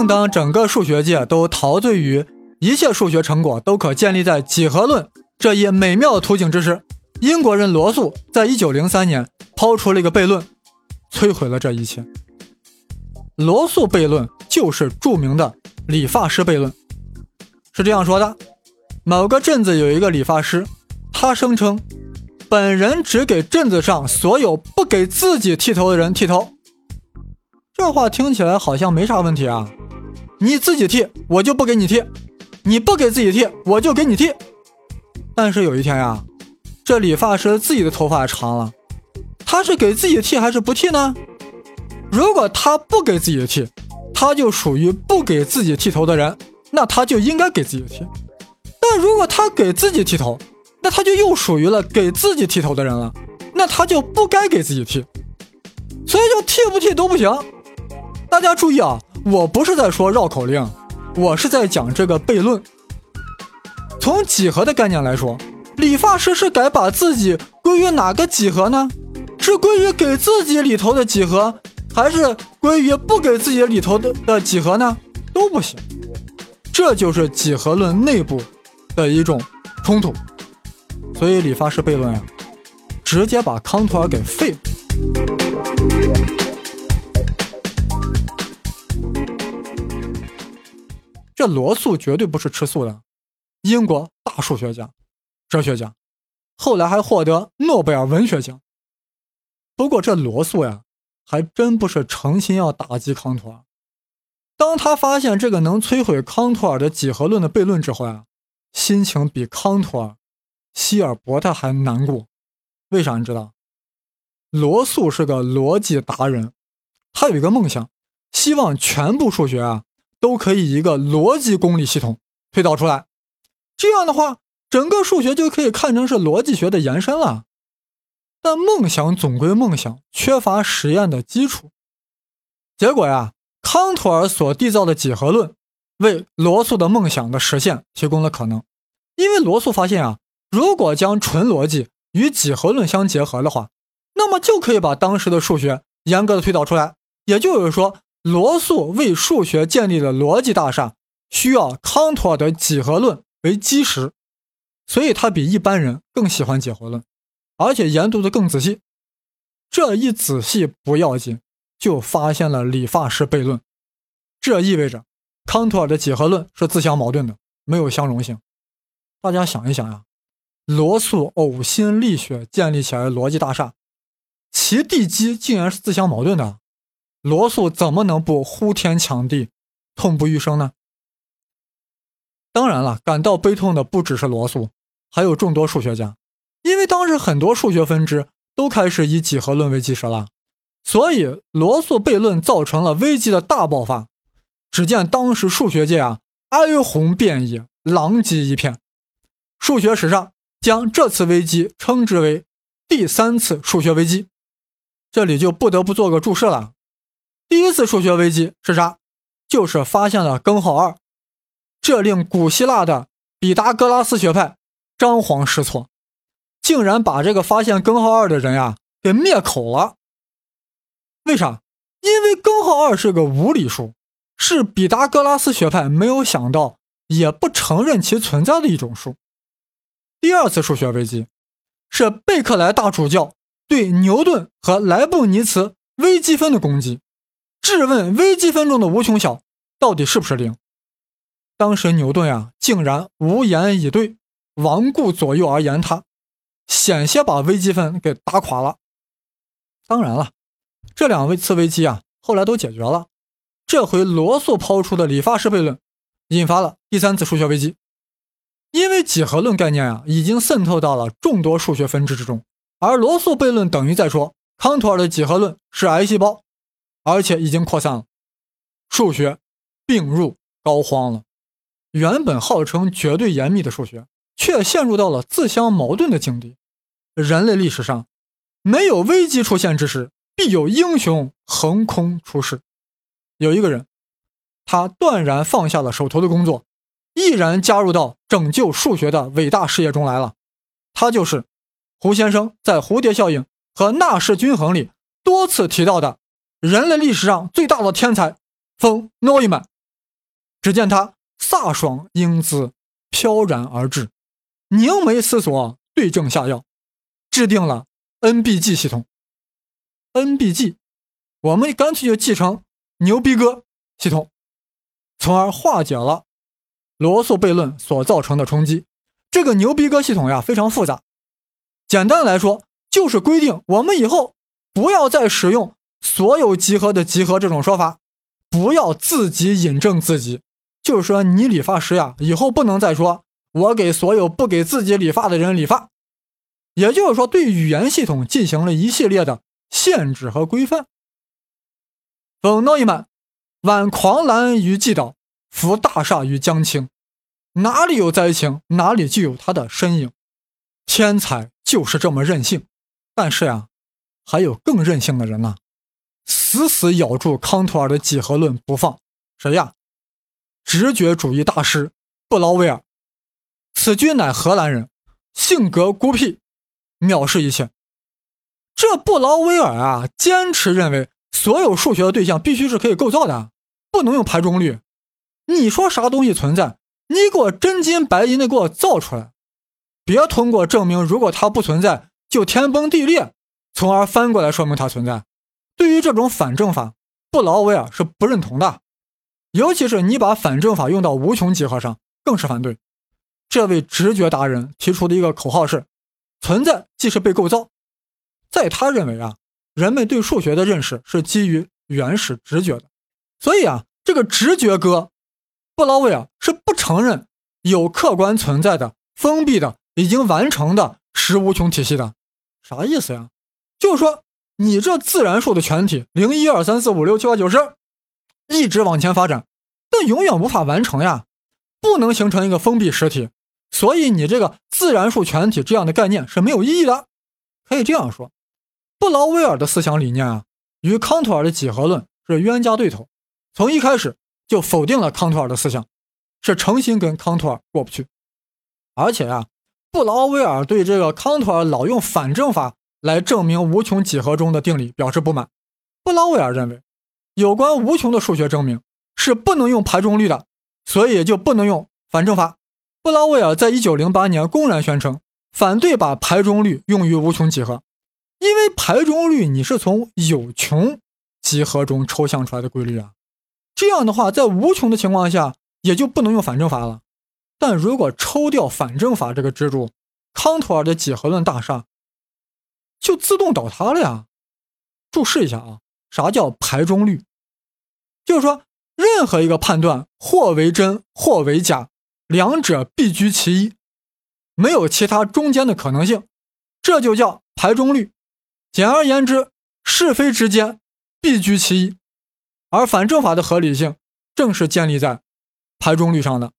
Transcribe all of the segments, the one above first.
正当整个数学界都陶醉于一切数学成果都可建立在几何论这一美妙的图景之时，英国人罗素在一九零三年抛出了一个悖论，摧毁了这一切。罗素悖论就是著名的理发师悖论，是这样说的：某个镇子有一个理发师，他声称本人只给镇子上所有不给自己剃头的人剃头。这话听起来好像没啥问题啊，你自己剃，我就不给你剃；你不给自己剃，我就给你剃。但是有一天呀，这理发师自己的头发长了，他是给自己剃还是不剃呢？如果他不给自己剃，他就属于不给自己剃头的人，那他就应该给自己剃。但如果他给自己剃头，那他就又属于了给自己剃头的人了，那他就不该给自己剃。所以就剃不剃都不行。大家注意啊，我不是在说绕口令，我是在讲这个悖论。从几何的概念来说，理发师是该把自己归于哪个几何呢？是归于给自己理头的几何？还是归于不给自己理头的的几何呢？都不行，这就是几何论内部的一种冲突。所以理发师悖论呀，直接把康托尔给废了。这罗素绝对不是吃素的，英国大数学家、哲学家，后来还获得诺贝尔文学奖。不过这罗素呀。还真不是诚心要打击康托尔。当他发现这个能摧毁康托尔的几何论的悖论之后呀，心情比康托尔、希尔伯特还难过。为啥你知道？罗素是个逻辑达人，他有一个梦想，希望全部数学啊都可以一个逻辑公理系统推导出来。这样的话，整个数学就可以看成是逻辑学的延伸了。但梦想总归梦想，缺乏实验的基础。结果呀，康托尔所缔造的几何论，为罗素的梦想的实现提供了可能。因为罗素发现啊，如果将纯逻辑与几何论相结合的话，那么就可以把当时的数学严格的推导出来。也就是说，罗素为数学建立的逻辑大厦，需要康托尔的几何论为基石，所以他比一般人更喜欢几何论。而且研读的更仔细，这一仔细不要紧，就发现了理发师悖论。这意味着康托尔的几何论是自相矛盾的，没有相容性。大家想一想呀，罗素呕心沥血建立起来的逻辑大厦，其地基竟然是自相矛盾的，罗素怎么能不呼天抢地、痛不欲生呢？当然了，感到悲痛的不只是罗素，还有众多数学家。因为当时很多数学分支都开始以几何论为基石了，所以罗素悖论造成了危机的大爆发。只见当时数学界啊哀鸿遍野，狼藉一片。数学史上将这次危机称之为第三次数学危机。这里就不得不做个注释了。第一次数学危机是啥？就是发现了根号二，这令古希腊的毕达哥拉斯学派张皇失措。竟然把这个发现根号二的人呀给灭口了。为啥？因为根号二是个无理数，是毕达哥拉斯学派没有想到，也不承认其存在的一种数。第二次数学危机是贝克莱大主教对牛顿和莱布尼茨微积分的攻击，质问微积分中的无穷小到底是不是零。当时牛顿呀竟然无言以对，罔顾左右而言他。险些把微积分给打垮了。当然了，这两位次危机啊，后来都解决了。这回罗素抛出的理发师悖论，引发了第三次数学危机。因为几何论概念啊，已经渗透到了众多数学分支之中，而罗素悖论等于在说康托尔的几何论是癌细胞，而且已经扩散了，数学病入膏肓了。原本号称绝对严密的数学，却陷入到了自相矛盾的境地。人类历史上，没有危机出现之时，必有英雄横空出世。有一个人，他断然放下了手头的工作，毅然加入到拯救数学的伟大事业中来了。他就是胡先生在蝴蝶效应和纳什均衡里多次提到的人类历史上最大的天才冯诺依曼只见他飒爽英姿飘然而至，凝眉思索，对症下药，制定了 NBG 系统。NBG，我们干脆就继承牛逼哥系统，从而化解了罗素悖论所造成的冲击。这个牛逼哥系统呀，非常复杂。简单来说，就是规定我们以后不要再使用所有集合的集合这种说法，不要自己引证自己。就是说，你理发师呀，以后不能再说我给所有不给自己理发的人理发。也就是说，对语言系统进行了一系列的。限制和规范。冯诺依曼，挽狂澜于既倒，扶大厦于将倾。哪里有灾情，哪里就有他的身影。天才就是这么任性。但是呀，还有更任性的人呢，死死咬住康托尔的几何论不放。谁呀？直觉主义大师布劳威尔。此君乃荷兰人，性格孤僻，藐视一切。这布劳威尔啊，坚持认为所有数学的对象必须是可以构造的，不能用排中律。你说啥东西存在，你给我真金白银的给我造出来，别通过证明如果它不存在就天崩地裂，从而翻过来说明它存在。对于这种反证法，布劳威尔是不认同的，尤其是你把反证法用到无穷集合上，更是反对。这位直觉达人提出的一个口号是：存在即是被构造。在他认为啊，人们对数学的认识是基于原始直觉的，所以啊，这个直觉哥布劳威尔是不承认有客观存在的封闭的已经完成的实无穷体系的。啥意思呀？就是说你这自然数的全体零一二三四五六七八九十，一直往前发展，但永远无法完成呀，不能形成一个封闭实体，所以你这个自然数全体这样的概念是没有意义的。可以这样说。布劳威尔的思想理念啊，与康托尔的几何论是冤家对头，从一开始就否定了康托尔的思想，是诚心跟康托尔过不去。而且啊，布劳威尔对这个康托尔老用反证法来证明无穷几何中的定理表示不满。布劳威尔认为，有关无穷的数学证明是不能用排中律的，所以就不能用反证法。布劳威尔在一九零八年公然宣称，反对把排中律用于无穷几何。因为排中律你是从有穷集合中抽象出来的规律啊，这样的话，在无穷的情况下也就不能用反证法了。但如果抽掉反证法这个支柱，康托尔的几何论大厦就自动倒塌了呀。注释一下啊，啥叫排中律？就是说，任何一个判断或为真或为假，两者必居其一，没有其他中间的可能性，这就叫排中律。简而言之，是非之间必居其一，而反证法的合理性正是建立在排中律上的。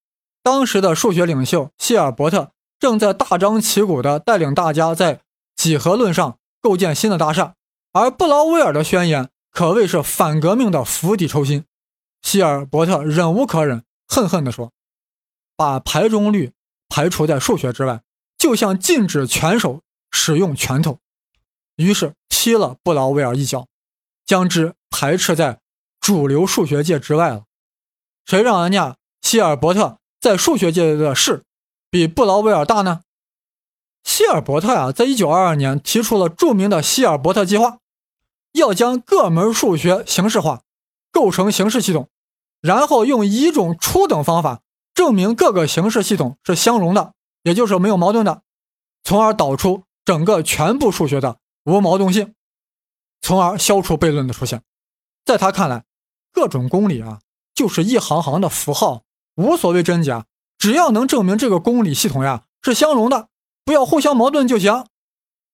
当时的数学领袖希尔伯特正在大张旗鼓地带领大家在几何论上构建新的大厦，而布劳威尔的宣言可谓是反革命的釜底抽薪。希尔伯特忍无可忍，恨恨地说：“把排中律排除在数学之外，就像禁止拳手使用拳头。”于是踢了布劳威尔一脚，将之排斥在主流数学界之外了。谁让人家希尔伯特在数学界的事比布劳威尔大呢？希尔伯特呀，在一九二二年提出了著名的希尔伯特计划，要将各门数学形式化，构成形式系统，然后用一种初等方法证明各个形式系统是相容的，也就是没有矛盾的，从而导出整个全部数学的。无矛盾性，从而消除悖论的出现。在他看来，各种公理啊，就是一行行的符号，无所谓真假，只要能证明这个公理系统呀是相容的，不要互相矛盾就行。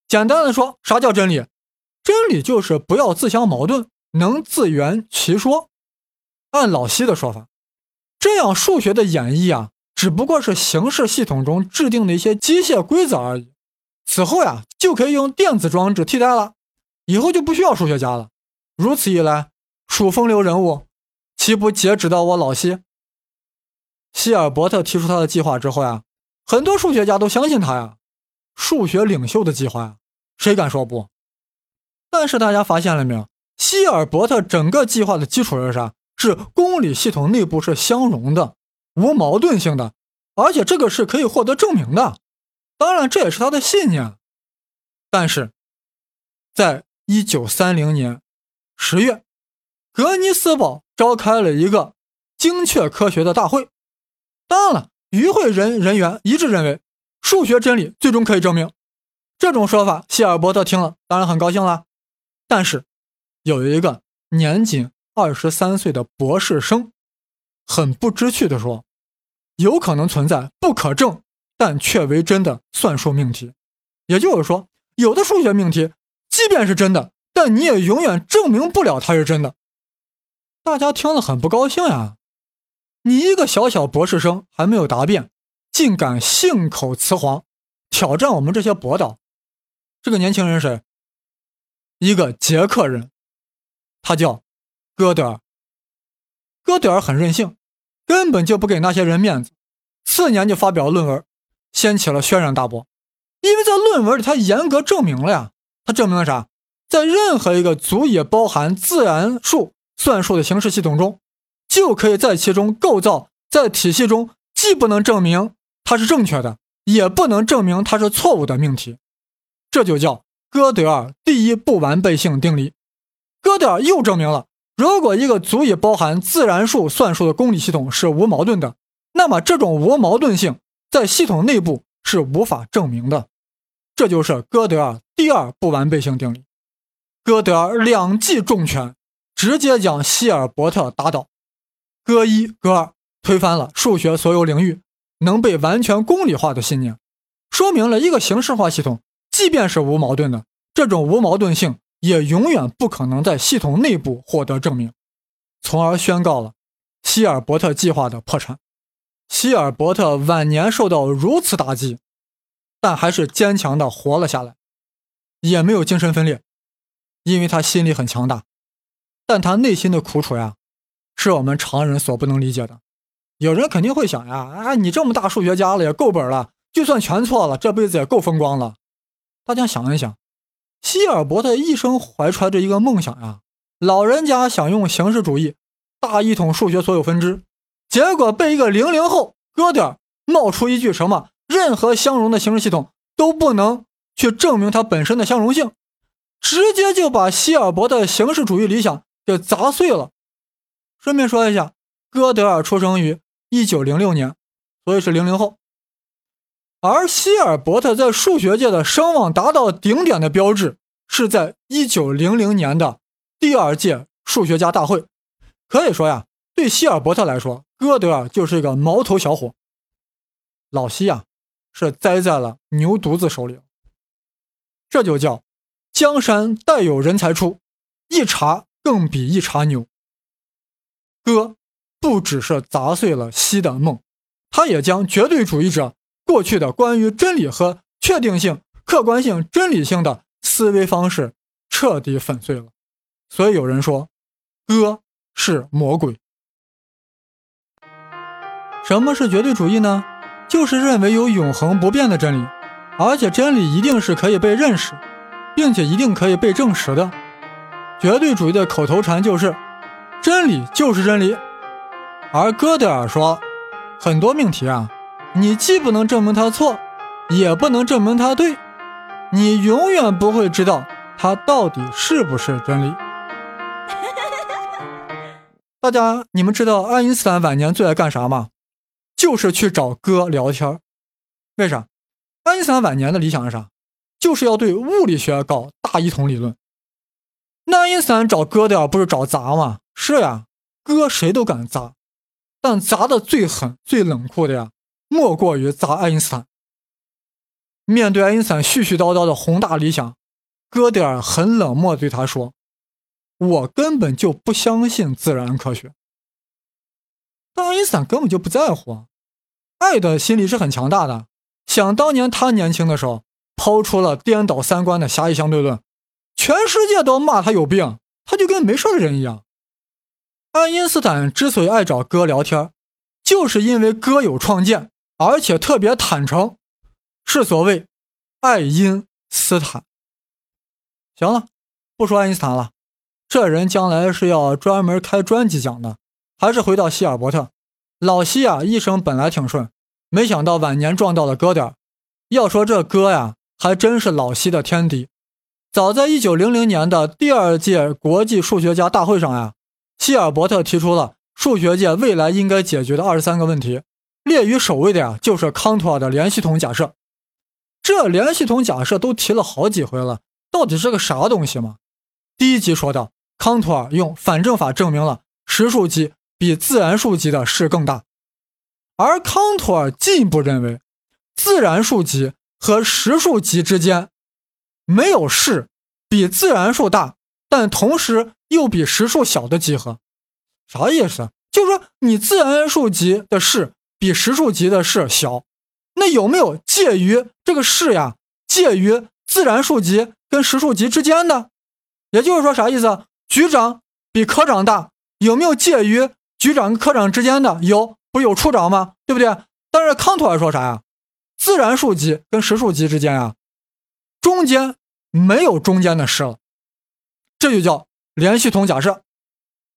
简单的说，啥叫真理？真理就是不要自相矛盾，能自圆其说。按老西的说法，这样数学的演绎啊，只不过是形式系统中制定的一些机械规则而已。此后呀，就可以用电子装置替代了，以后就不需要数学家了。如此一来，数风流人物岂不截止到我老西？希尔伯特提出他的计划之后呀，很多数学家都相信他呀，数学领袖的计划呀，谁敢说不？但是大家发现了没有？希尔伯特整个计划的基础是啥？是公理系统内部是相容的、无矛盾性的，而且这个是可以获得证明的。当然，这也是他的信念。但是，在一九三零年十月，格尼斯堡召开了一个精确科学的大会。当然了，与会人人员一致认为，数学真理最终可以证明。这种说法，希尔伯特听了当然很高兴了。但是，有一个年仅二十三岁的博士生，很不知趣地说：“有可能存在不可证但却为真的算术命题。也就是说，有的数学命题，即便是真的，但你也永远证明不了它是真的。”大家听了很不高兴呀！你一个小小博士生还没有答辩，竟敢信口雌黄，挑战我们这些博导。这个年轻人谁？一个捷克人，他叫戈德尔。戈德尔很任性，根本就不给那些人面子。次年就发表了论文，掀起了轩然大波。因为在论文里，他严格证明了呀，他证明了啥？在任何一个足以包含自然数算术的形式系统中，就可以在其中构造在体系中既不能证明它是正确的，也不能证明它是错误的命题。这就叫哥德尔第一不完备性定理。哥德尔又证明了，如果一个足以包含自然数算术的公理系统是无矛盾的，那么这种无矛盾性在系统内部是无法证明的。这就是哥德尔第二不完备性定理。哥德尔两记重拳，直接将希尔伯特打倒。哥一、哥二推翻了数学所有领域能被完全公理化的信念，说明了一个形式化系统。即便是无矛盾的，这种无矛盾性也永远不可能在系统内部获得证明，从而宣告了希尔伯特计划的破产。希尔伯特晚年受到如此打击，但还是坚强的活了下来，也没有精神分裂，因为他心里很强大。但他内心的苦楚呀，是我们常人所不能理解的。有人肯定会想呀，啊，你这么大数学家了，也够本了，就算全错了，这辈子也够风光了。大家想一想，希尔伯特一生怀揣着一个梦想呀，老人家想用形式主义大一统数学所有分支，结果被一个零零后哥德尔冒出一句什么“任何相容的形式系统都不能去证明它本身的相容性”，直接就把希尔伯特形式主义理想给砸碎了。顺便说一下，哥德尔出生于一九零六年，所以是零零后。而希尔伯特在数学界的声望达到顶点的标志，是在1900年的第二届数学家大会。可以说呀，对希尔伯特来说，哥德尔就是一个毛头小伙。老希呀，是栽在了牛犊子手里。这就叫江山代有人才出，一茬更比一茬牛。哥不只是砸碎了西的梦，他也将绝对主义者。过去的关于真理和确定性、客观性、真理性的思维方式彻底粉碎了，所以有人说，哥是魔鬼。什么是绝对主义呢？就是认为有永恒不变的真理，而且真理一定是可以被认识，并且一定可以被证实的。绝对主义的口头禅就是“真理就是真理”，而哥德尔说，很多命题啊。你既不能证明它错，也不能证明它对，你永远不会知道它到底是不是真理。大家，你们知道爱因斯坦晚年最爱干啥吗？就是去找哥聊天。为啥？爱因斯坦晚年的理想是啥？就是要对物理学搞大一统理论。那爱因斯坦找哥的不是找砸吗？是呀，哥谁都敢砸，但砸的最狠、最冷酷的呀。莫过于砸爱因斯坦。面对爱因斯坦絮絮叨叨的宏大理想，哥德尔很冷漠对他说：“我根本就不相信自然科学。”但爱因斯坦根本就不在乎啊！爱的心理是很强大的。想当年他年轻的时候，抛出了颠倒三观的狭义相对论，全世界都骂他有病，他就跟没事人一样。爱因斯坦之所以爱找哥聊天，就是因为哥有创建。而且特别坦诚，是所谓爱因斯坦。行了，不说爱因斯坦了，这人将来是要专门开专辑讲的，还是回到希尔伯特。老希啊，一生本来挺顺，没想到晚年撞到了哥德尔。要说这哥呀，还真是老希的天敌。早在一九零零年的第二届国际数学家大会上呀，希尔伯特提出了数学界未来应该解决的二十三个问题，列于首位的呀，就是康托尔的连系统假设。这连系统假设都提了好几回了，到底是个啥东西嘛？第一集说到，康托尔用反证法证明了实数集比自然数集的势更大，而康托尔进一步认为，自然数集和实数集之间没有势比自然数大，但同时又比实数小的集合。啥意思？就是说你自然数集的势比实数集的势小。那有没有介于这个势呀，介于自然数集跟实数集之间的？也就是说啥意思？局长比科长大，有没有介于局长跟科长之间的？有，不有处长吗？对不对？但是康托尔说啥呀？自然数集跟实数集之间啊，中间没有中间的势了，这就叫连系统假设。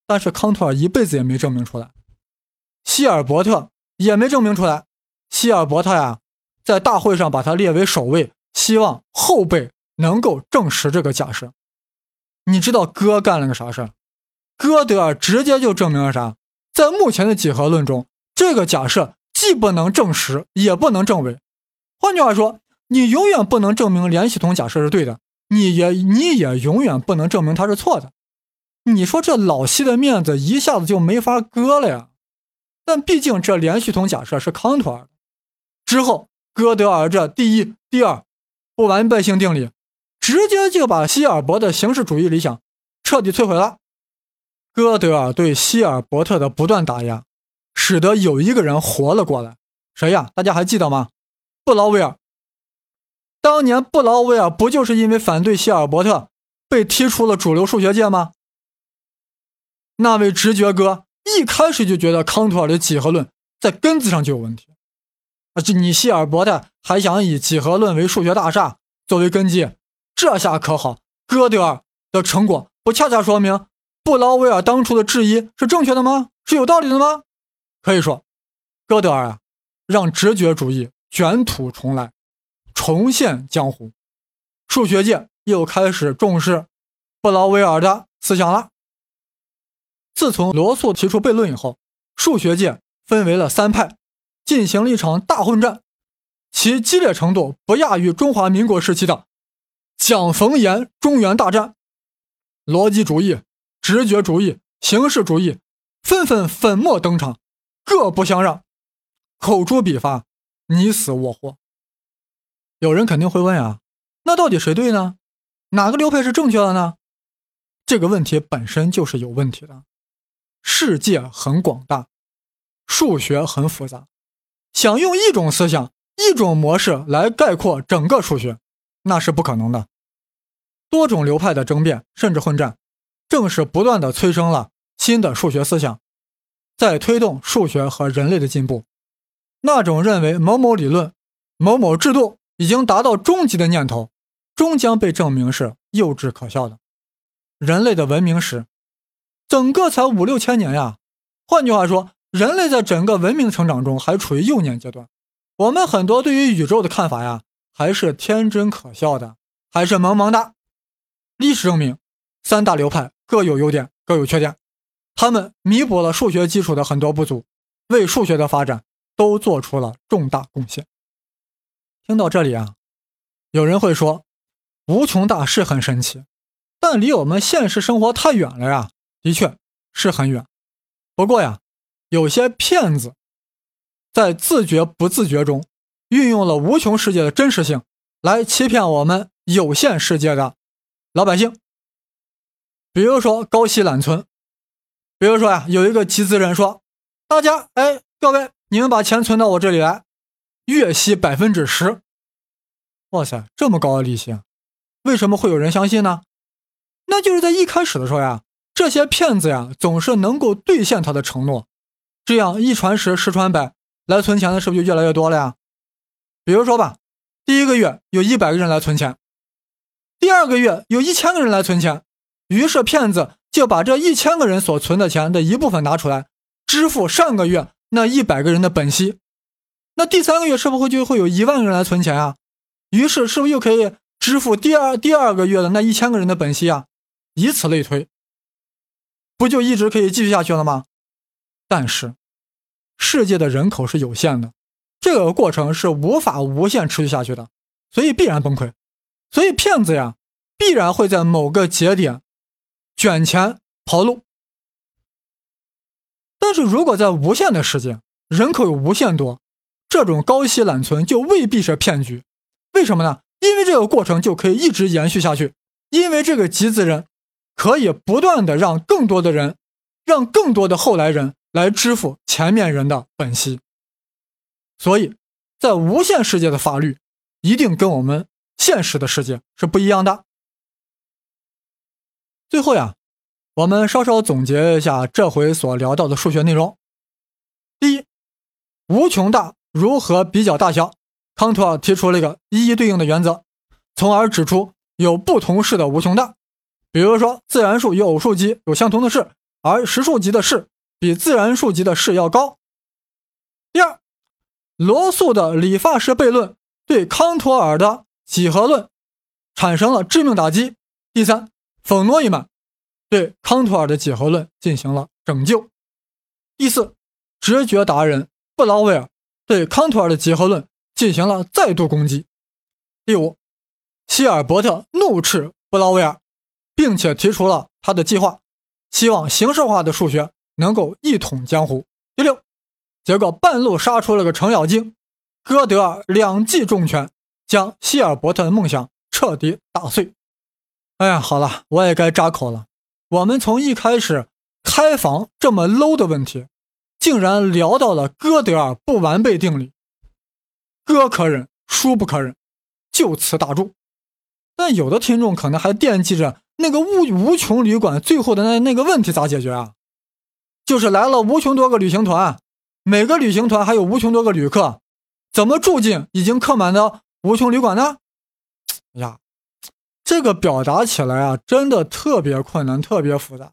但是康托尔一辈子也没证明出来，希尔伯特也没证明出来。希尔伯特呀，在大会上把他列为首位，希望后辈能够证实这个假设。你知道哥干了个啥事儿？哥德尔直接就证明了啥？在目前的几何论中，这个假设既不能证实，也不能证伪。换句话说，你永远不能证明连系统假设是对的，你也你也永远不能证明它是错的。你说这老希的面子一下子就没法割了呀？但毕竟这连续统假设是康托尔。之后，哥德尔这第一、第二不完备性定理，直接就把希尔伯的形式主义理想彻底摧毁了。哥德尔对希尔伯特的不断打压，使得有一个人活了过来。谁呀？大家还记得吗？布劳威尔。当年布劳威尔不就是因为反对希尔伯特，被踢出了主流数学界吗？那位直觉哥一开始就觉得康托尔的几何论在根子上就有问题。啊，这你希尔伯特还想以几何论为数学大厦作为根基，这下可好，哥德尔的成果不恰恰说明布劳威尔当初的质疑是正确的吗？是有道理的吗？可以说，哥德尔啊，让直觉主义卷土重来，重现江湖，数学界又开始重视布劳威尔的思想了。自从罗素提出悖论以后，数学界分为了三派。进行了一场大混战，其激烈程度不亚于中华民国时期的蒋冯阎中原大战。逻辑主义、直觉主义、形式主义纷纷粉墨登场，各不相让，口诛笔伐，你死我活。有人肯定会问啊，那到底谁对呢？哪个流派是正确的呢？这个问题本身就是有问题的。世界很广大，数学很复杂。想用一种思想、一种模式来概括整个数学，那是不可能的。多种流派的争辩甚至混战，正是不断的催生了新的数学思想，在推动数学和人类的进步。那种认为某某理论、某某制度已经达到终极的念头，终将被证明是幼稚可笑的。人类的文明史，整个才五六千年呀。换句话说。人类在整个文明成长中还处于幼年阶段，我们很多对于宇宙的看法呀，还是天真可笑的，还是萌萌的。历史证明，三大流派各有优点，各有缺点，他们弥补了数学基础的很多不足，为数学的发展都做出了重大贡献。听到这里啊，有人会说，无穷大是很神奇，但离我们现实生活太远了呀。的确是很远，不过呀。有些骗子在自觉不自觉中运用了无穷世界的真实性来欺骗我们有限世界的老百姓。比如说高息揽存，比如说呀，有一个集资人说：“大家，哎，各位，你们把钱存到我这里来，月息百分之十。”哇塞，这么高的利息，为什么会有人相信呢？那就是在一开始的时候呀，这些骗子呀，总是能够兑现他的承诺。这样一传十，十传百，来存钱的是不是就越来越多了呀？比如说吧，第一个月有一百个人来存钱，第二个月有一千个人来存钱，于是骗子就把这一千个人所存的钱的一部分拿出来，支付上个月那一百个人的本息，那第三个月是不是就会有一万个人来存钱啊？于是是不是又可以支付第二第二个月的那一千个人的本息啊？以此类推，不就一直可以继续下去了吗？但是，世界的人口是有限的，这个过程是无法无限持续下去的，所以必然崩溃。所以骗子呀，必然会在某个节点卷钱跑路。但是如果在无限的世界，人口有无限多，这种高息揽存就未必是骗局。为什么呢？因为这个过程就可以一直延续下去，因为这个集资人可以不断的让更多的人，让更多的后来人来支付前面人的本息。所以，在无限世界的法律一定跟我们现实的世界是不一样的。最后呀，我们稍稍总结一下这回所聊到的数学内容。第一，无穷大如何比较大小？康托尔提出了一个一一对应的原则，从而指出有不同式的无穷大。比如说，自然数与偶数集有相同的式，而实数集的式比自然数集的式要高。第二，罗素的理发师悖论对康托尔的几何论产生了致命打击。第三，冯诺依曼对康托尔的几何论进行了拯救。第四，直觉达人布劳威尔对康托尔的几何论。进行了再度攻击。第五，希尔伯特怒斥布劳威尔，并且提出了他的计划，希望形式化的数学能够一统江湖。第六，结果半路杀出了个程咬金，哥德尔两记重拳将希尔伯特的梦想彻底打碎。哎呀，好了，我也该扎口了。我们从一开始开房这么 low 的问题，竟然聊到了哥德尔不完备定理。哥可忍，叔不可忍，就此打住。但有的听众可能还惦记着那个无无穷旅馆最后的那那个问题咋解决啊？就是来了无穷多个旅行团，每个旅行团还有无穷多个旅客，怎么住进已经客满的无穷旅馆呢？呀，这个表达起来啊，真的特别困难，特别复杂。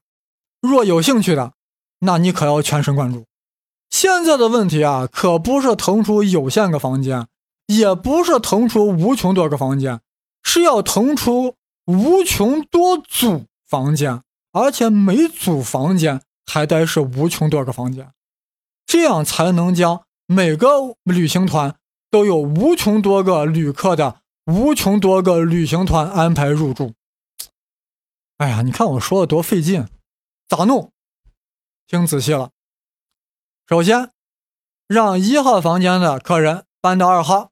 若有兴趣的，那你可要全神贯注。现在的问题啊，可不是腾出有限个房间，也不是腾出无穷多个房间，是要腾出无穷多组房间，而且每组房间还得是无穷多个房间，这样才能将每个旅行团都有无穷多个旅客的无穷多个旅行团安排入住。哎呀，你看我说的多费劲，咋弄？听仔细了。首先，让一号房间的客人搬到二号，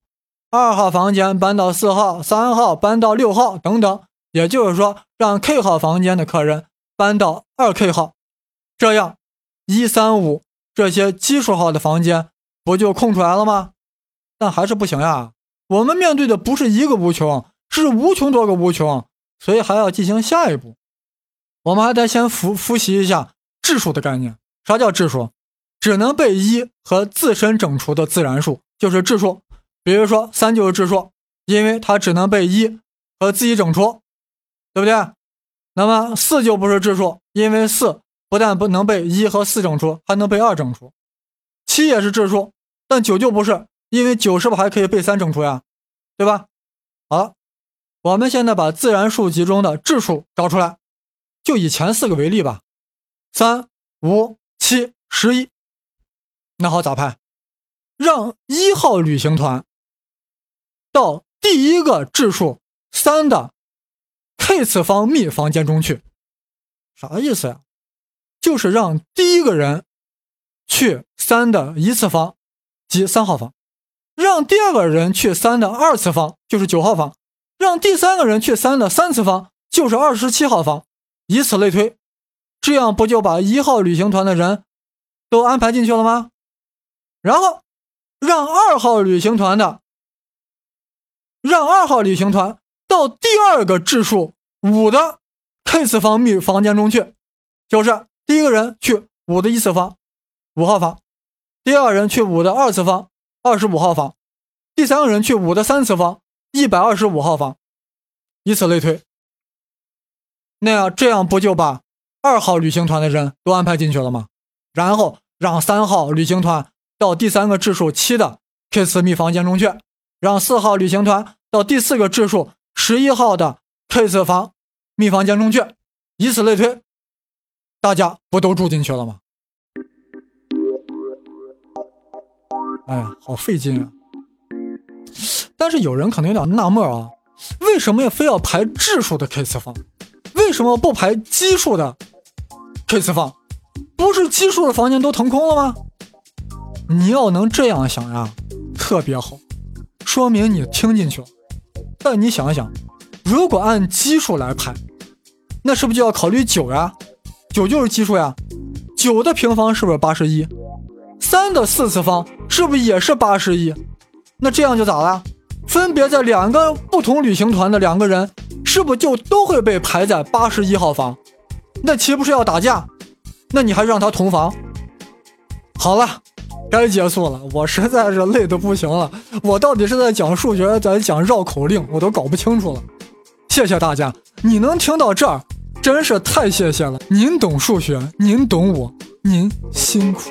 二号房间搬到四号，三号搬到六号等等。也就是说，让 K 号房间的客人搬到二 K 号，这样一三五这些奇数号的房间不就空出来了吗？但还是不行呀，我们面对的不是一个无穷，是无穷多个无穷，所以还要进行下一步。我们还得先复复习一下质数的概念。啥叫质数？只能被一和自身整除的自然数就是质数，比如说三就是质数，因为它只能被一和自己整除，对不对？那么四就不是质数，因为四不但不能被一和四整除，还能被二整除。七也是质数，但九就不是，因为九是不是还可以被三整除呀？对吧？好，我们现在把自然数集中的质数找出来，就以前四个为例吧，三、五、七、十一。那好，咋判？让一号旅行团到第一个质数三的 k 次方密房间中去，啥意思呀？就是让第一个人去三的一次方，即三号房；让第二个人去三的二次方，就是九号房；让第三个人去三的三次方，就是二十七号房。以此类推，这样不就把一号旅行团的人都安排进去了吗？然后，让二号旅行团的，让二号旅行团到第二个质数五的 k 次方幂房间中去，就是第一个人去五的一次方，五号房；第二人去五的二次方，二十五号房；第三个人去五的三次方，一百二十五号房，以此类推。那样这样不就把二号旅行团的人都安排进去了吗？然后。让三号旅行团到第三个质数七的 K 次密房间中去，让四号旅行团到第四个质数十一号的 K 四房密房间中去，以此类推，大家不都住进去了吗？哎呀，好费劲啊！但是有人可能有点纳闷啊，为什么要非要排质数的 K 次方？为什么不排奇数的 K 次方？不是奇数的房间都腾空了吗？你要能这样想呀，特别好，说明你听进去了。但你想想，如果按奇数来排，那是不是就要考虑九呀？九就是奇数呀，九的平方是不是八十一？三的四次方是不是也是八十一？那这样就咋了？分别在两个不同旅行团的两个人，是不是就都会被排在八十一号房？那岂不是要打架？那你还让他同房？好了，该结束了。我实在是累得不行了。我到底是在讲数学，在讲绕口令，我都搞不清楚了。谢谢大家，你能听到这儿，真是太谢谢了。您懂数学，您懂我，您辛苦。